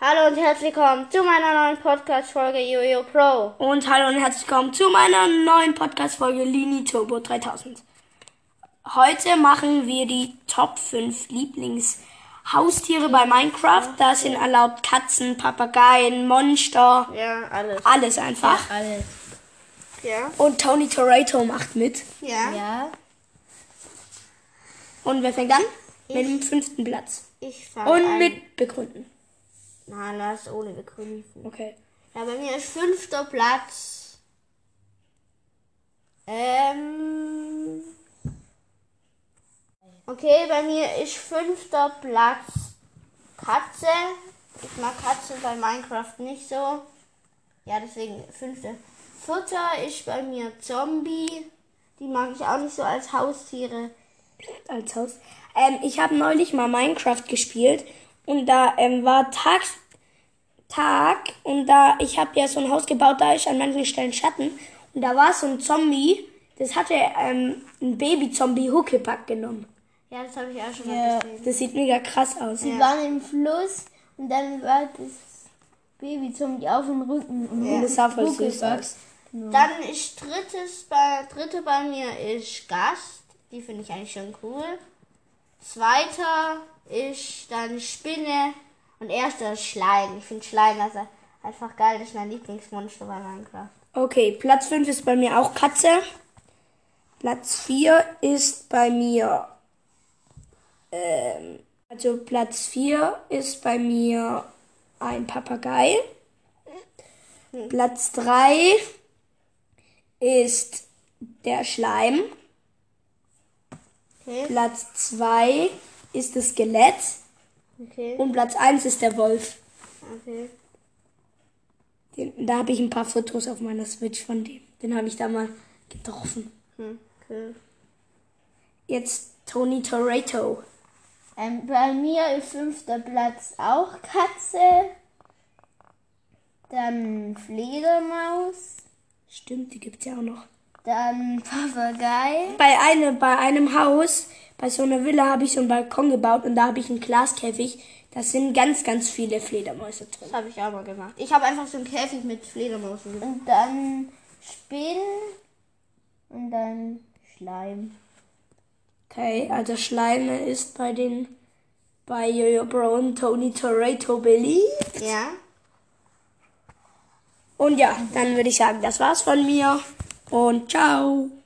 Hallo und herzlich willkommen zu meiner neuen Podcast-Folge Jojo Pro. Und hallo und herzlich willkommen zu meiner neuen Podcast-Folge Lini Turbo 3000. Heute machen wir die Top 5 Lieblingshaustiere bei Minecraft. Da sind erlaubt Katzen, Papageien, Monster, Ja, alles. alles einfach. Alles. Ja. Und Tony Toretto macht mit. Ja. Ja. Und wer fängt an? Mit dem fünften Platz. Ich fange Und an. mit begründen. Nein, lass ohne begründen. Okay. Ja, bei mir ist fünfter Platz. Ähm. Okay, bei mir ist fünfter Platz Katze. Ich mag Katzen bei Minecraft nicht so. Ja, deswegen fünfter. Vierter ist bei mir Zombie. Die mag ich auch nicht so als Haustiere. als Haus. Ähm, ich habe neulich mal Minecraft gespielt und da ähm, war Tag, Tag und da ich habe ja so ein Haus gebaut, da ist an manchen Stellen Schatten und da war so ein Zombie, das hatte ähm, ein Baby-Zombie Huckepack genommen. Ja, das habe ich auch schon Ja. mal gesehen. Das sieht mega krass aus. Sie waren im Fluss und dann war das Baby Zombie auf dem Rücken. Und Und das sah voll süß aus. Dann ist drittes bei, dritte bei mir ist Gast. Die finde ich eigentlich schon cool. Zweiter ist dann Spinne. Und erster ist Schleim. Ich finde Schleim also einfach geil. Das ist mein Lieblingsmonster bei Minecraft. Okay, Platz 5 ist bei mir auch Katze. Platz 4 ist bei mir. Ähm, also Platz 4 ist bei mir ein Papagei. Platz 3 ist der Schleim. Okay. Platz 2 ist das Skelett. Okay. Und Platz 1 ist der Wolf. Okay. Den, da habe ich ein paar Fotos auf meiner Switch von dem. Den habe ich da mal getroffen. Hm, okay. Jetzt Tony Toretto. Ähm, bei mir ist fünfter Platz auch Katze. Dann Fledermaus. Stimmt, die gibt's ja auch noch. Dann Papagei. Bei einem, bei einem Haus, bei so einer Villa habe ich so einen Balkon gebaut und da habe ich einen Glaskäfig. Da sind ganz, ganz viele Fledermäuse drin. Das habe ich auch mal gemacht. Ich habe einfach so einen Käfig mit Fledermausen. Und dann Spinnen. Und dann Schleim. Okay, also Schleime ist bei den bei Jojo Bro und Tony Toretto beliebt. Ja. Und ja, dann würde ich sagen, das war's von mir und ciao.